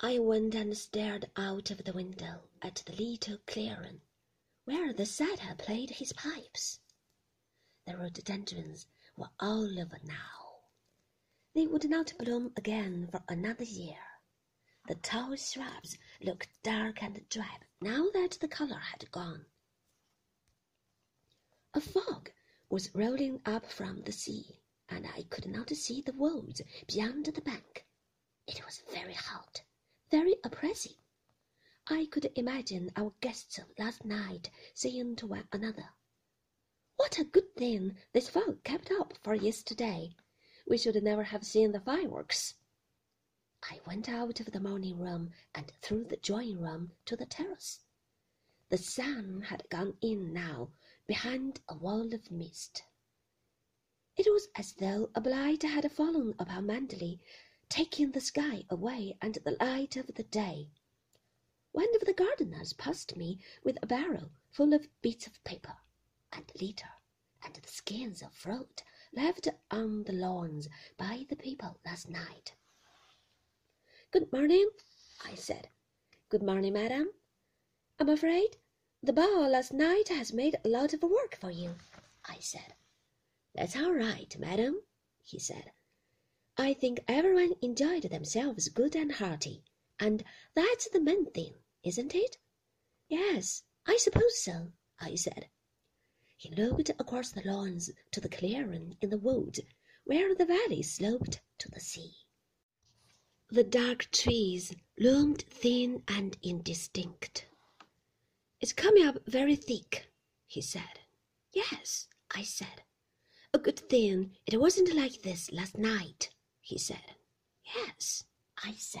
I went and stared out of the window at the little clearing where the satyr played his pipes. The rhododendrons were all over now. They would not bloom again for another year. The tall shrubs looked dark and drab now that the color had gone. A fog was rolling up from the sea, and I could not see the woods beyond the bank. It was very hot, very oppressive. I could imagine our guests last night saying to one another, What a good thing this fog kept up for yesterday. We should never have seen the fireworks. I went out of the morning room and through the drawing room to the terrace. The sun had gone in now behind a wall of mist. It was as though a blight had fallen upon Manderley, taking the sky away and the light of the day. One of the gardeners passed me with a barrel full of bits of paper and litter and the skins of fruit left on the lawns by the people last night. Good morning, I said. Good morning, madam. I'm afraid the ball last night has made a lot of work for you, I said. That's all right, madam, he said. I think everyone enjoyed themselves good and hearty, and that's the main thing, isn't it? Yes, I suppose so, I said. He looked across the lawns to the clearing in the wood, where the valley sloped to the sea. The dark trees loomed thin and indistinct. It's coming up very thick, he said. Yes, I said. A good thing it wasn't like this last night, he said. Yes, I said.